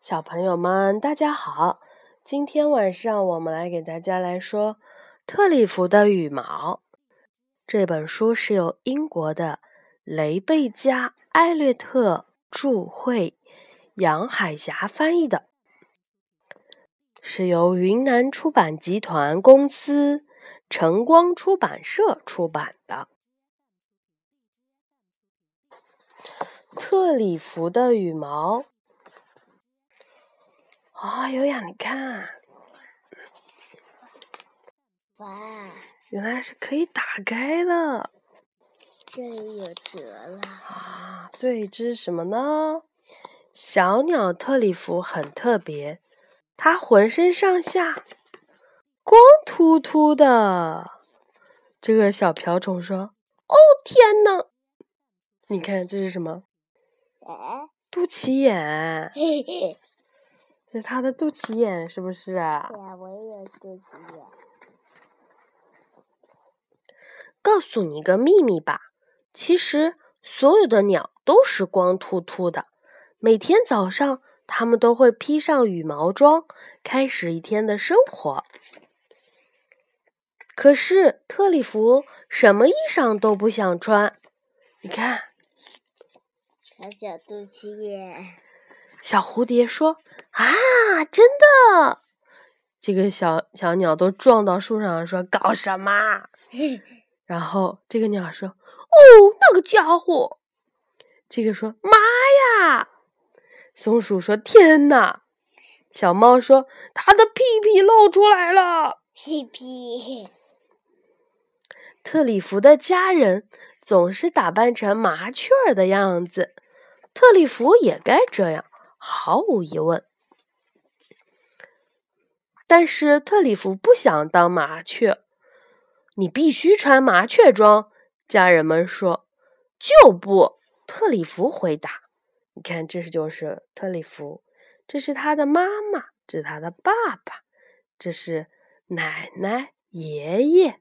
小朋友们，大家好！今天晚上我们来给大家来说《特里弗的羽毛》这本书，是由英国的雷贝加·艾略特著，绘杨海霞翻译的，是由云南出版集团公司晨光出版社出版的《特里弗的羽毛》。啊，悠悠，你看，哇，原来是可以打开的这里有折了。啊！对，这是什么呢？小鸟特里弗很特别，它浑身上下光秃秃的。这个小瓢虫说：“哦，天呐，你看这是什么？哎，肚脐眼，嘿嘿，这是他的肚脐眼，是不是啊？”对呀，我也有肚脐眼。告诉你一个秘密吧，其实所有的鸟都是光秃秃的。每天早上，它们都会披上羽毛装，开始一天的生活。可是特里弗什么衣裳都不想穿。你看，小小肚脐眼，小蝴蝶说：“啊，真的！”这个小小鸟都撞到树上，说：“搞什么？”嘿，然后这个鸟说：“哦，那个家伙。”这个说：“妈呀！”松鼠说：“天哪！”小猫说：“它的屁屁露出来了。屁屁，”特里弗的家人总是打扮成麻雀儿的样子，特里弗也该这样，毫无疑问。但是特里弗不想当麻雀，你必须穿麻雀装。家人们说：“就不。”特里弗回答：“你看，这是就是特里弗，这是他的妈妈，这是他的爸爸，这是奶奶、爷爷，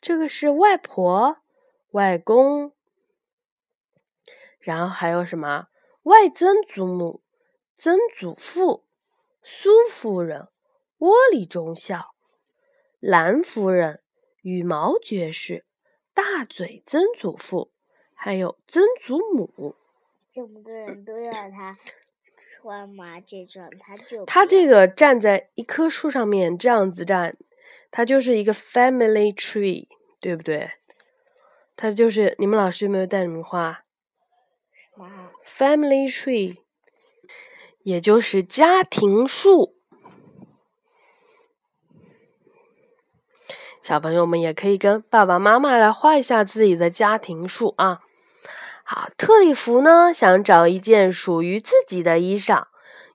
这个是外婆、外公，然后还有什么外曾祖母、曾祖父、苏夫人、窝里中校、蓝夫人、羽毛爵士、大嘴曾祖父。还有曾祖母，这么多人都要他穿麻雀装，他就他这个站在一棵树上面这样子站，他就是一个 family tree，对不对？他就是你们老师有没有带你们画什么 family tree，也就是家庭树。小朋友们也可以跟爸爸妈妈来画一下自己的家庭树啊。好，特里弗呢想找一件属于自己的衣裳。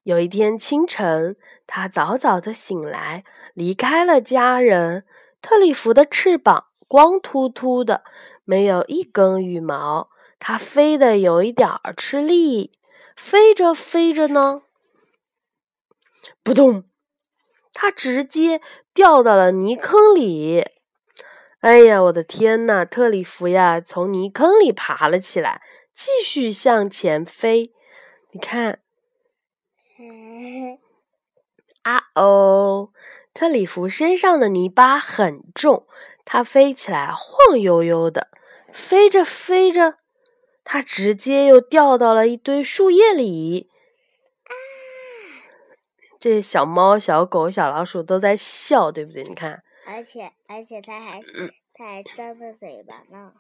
有一天清晨，他早早的醒来，离开了家人。特里弗的翅膀光秃秃的，没有一根羽毛，它飞得有一点儿吃力。飞着飞着呢，扑通，它直接掉到了泥坑里。哎呀，我的天呐！特里弗呀，从泥坑里爬了起来，继续向前飞。你看，啊哦，特里弗身上的泥巴很重，它飞起来晃悠悠的。飞着飞着，它直接又掉到了一堆树叶里。这小猫、小狗、小老鼠都在笑，对不对？你看。而且而且它还嗯它还张着嘴巴呢。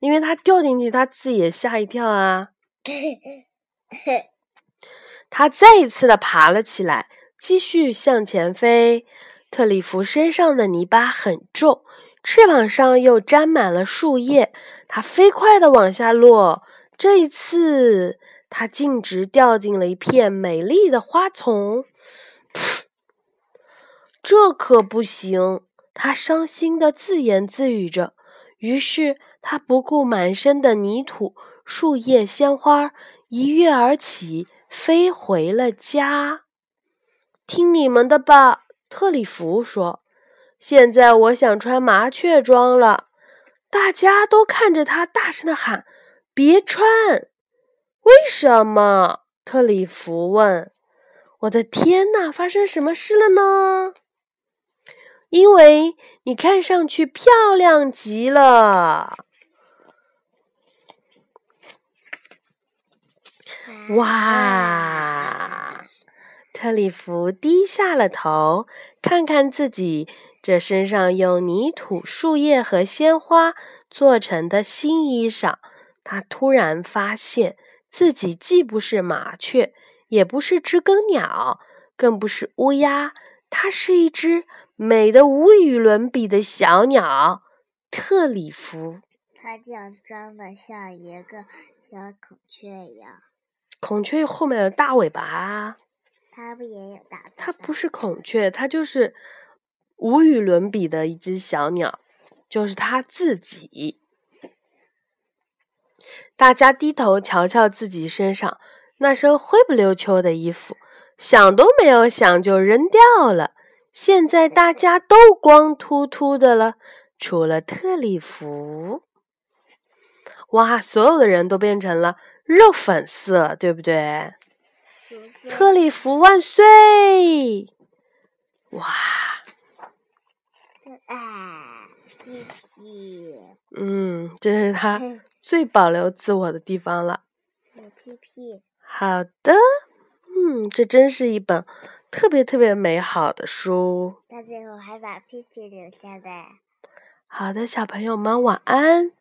因为它掉进去，它自己也吓一跳啊！它再一次的爬了起来，继续向前飞。特里弗身上的泥巴很重，翅膀上又沾满了树叶，它飞快的往下落。这一次，它径直掉进了一片美丽的花丛。这可不行！它伤心的自言自语着。于是，他不顾满身的泥土、树叶、鲜花，一跃而起，飞回了家。听你们的吧，特里弗说。现在我想穿麻雀装了。大家都看着他，大声的喊：“别穿！”为什么？特里弗问：“我的天哪，发生什么事了呢？”因为你看上去漂亮极了。哇！特里弗低下了头，看看自己这身上用泥土、树叶和鲜花做成的新衣裳。他突然发现自己既不是麻雀，也不是知更鸟，更不是乌鸦，它是一只美的无与伦比的小鸟——特里弗。它这样长得像一个小孔雀一样。孔雀后面有大尾巴。它不也有大？它不是孔雀，它就是无与伦比的一只小鸟，就是它自己。大家低头瞧瞧自己身上那身灰不溜秋的衣服，想都没有想就扔掉了。现在大家都光秃秃的了，除了特里弗。哇，所有的人都变成了肉粉色，对不对？特里弗万岁！哇！啊，屁屁。嗯，这是他最保留自我的地方了。小屁屁。好的，嗯，这真是一本特别特别美好的书。他最后还把屁屁留下来。好的，小朋友们晚安。